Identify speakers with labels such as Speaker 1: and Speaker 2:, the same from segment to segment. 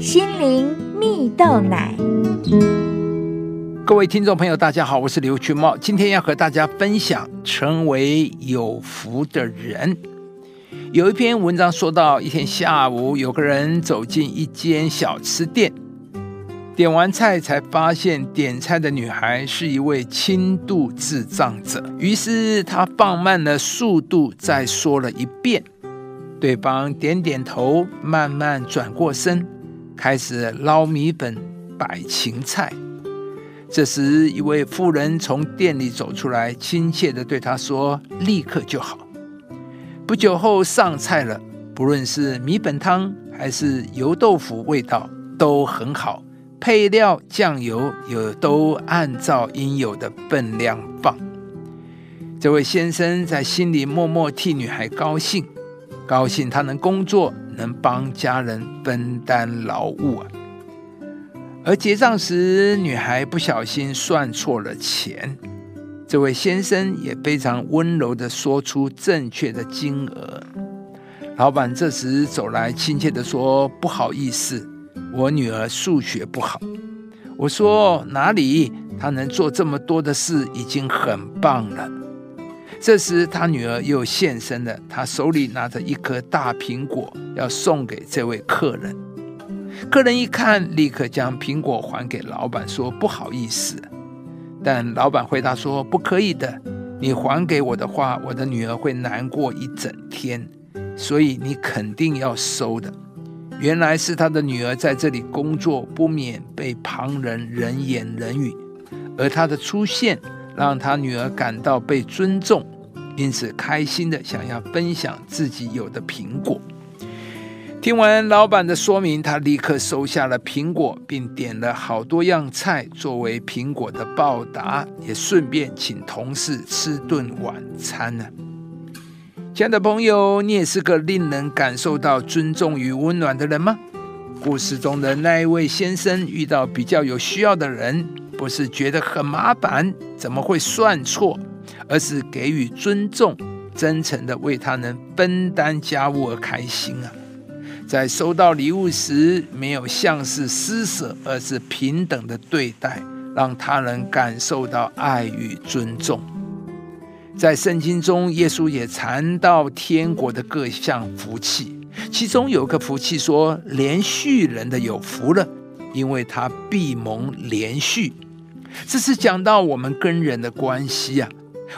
Speaker 1: 心灵蜜豆奶。
Speaker 2: 各位听众朋友，大家好，我是刘群茂，今天要和大家分享成为有福的人。有一篇文章说到，一天下午，有个人走进一间小吃店，点完菜才发现点菜的女孩是一位轻度智障者，于是他放慢了速度，再说了一遍。对方点点头，慢慢转过身，开始捞米粉、摆芹菜。这时，一位妇人从店里走出来，亲切地对他说：“立刻就好。”不久后上菜了，不论是米粉汤还是油豆腐，味道都很好，配料酱油也都按照应有的分量放。这位先生在心里默默替女孩高兴，高兴她能工作，能帮家人分担劳务啊。而结账时，女孩不小心算错了钱，这位先生也非常温柔的说出正确的金额。老板这时走来，亲切的说：“不好意思，我女儿数学不好。”我说：“哪里？她能做这么多的事，已经很棒了。”这时，他女儿又现身了，她手里拿着一颗大苹果，要送给这位客人。客人一看，立刻将苹果还给老板，说：“不好意思。”但老板回答说：“不可以的，你还给我的话，我的女儿会难过一整天，所以你肯定要收的。”原来是他的女儿在这里工作，不免被旁人人言人语，而他的出现让他女儿感到被尊重，因此开心的想要分享自己有的苹果。听完老板的说明，他立刻收下了苹果，并点了好多样菜作为苹果的报答，也顺便请同事吃顿晚餐呢。亲爱的朋友，你也是个令人感受到尊重与温暖的人吗？故事中的那一位先生遇到比较有需要的人，不是觉得很麻烦，怎么会算错，而是给予尊重，真诚的为他能分担家务而开心啊。在收到礼物时，没有像是施舍，而是平等的对待，让他人感受到爱与尊重。在圣经中，耶稣也谈到天国的各项福气，其中有个福气说：“连续人的有福了，因为他必蒙连续。”这是讲到我们跟人的关系啊，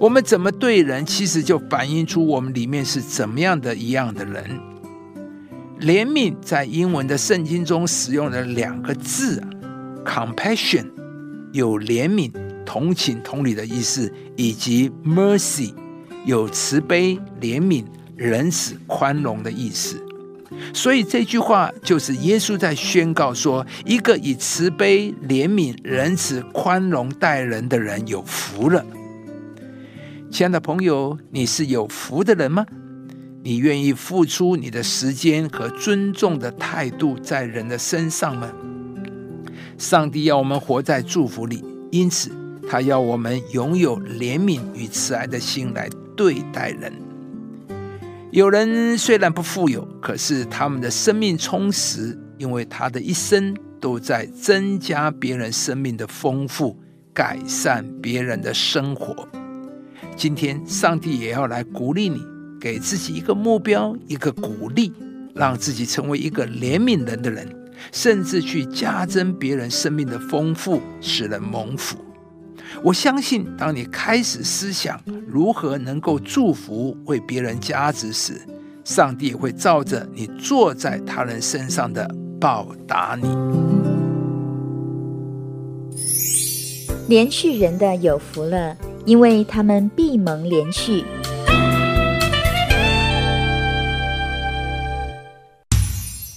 Speaker 2: 我们怎么对人，其实就反映出我们里面是怎么样的一样的人。怜悯在英文的圣经中使用了两个字啊，compassion 有怜悯、同情、同理的意思，以及 mercy 有慈悲、怜悯、仁慈、宽容的意思。所以这句话就是耶稣在宣告说：一个以慈悲、怜悯、仁慈、宽容待人的人有福了。亲爱的朋友，你是有福的人吗？你愿意付出你的时间和尊重的态度在人的身上吗？上帝要我们活在祝福里，因此他要我们拥有怜悯与慈爱的心来对待人。有人虽然不富有，可是他们的生命充实，因为他的一生都在增加别人生命的丰富，改善别人的生活。今天，上帝也要来鼓励你。给自己一个目标，一个鼓励，让自己成为一个怜悯人的人，甚至去加增别人生命的丰富，使人蒙福。我相信，当你开始思想如何能够祝福、为别人加值时，上帝会照着你坐在他人身上的报答你。
Speaker 1: 连续人的有福了，因为他们必蒙连续。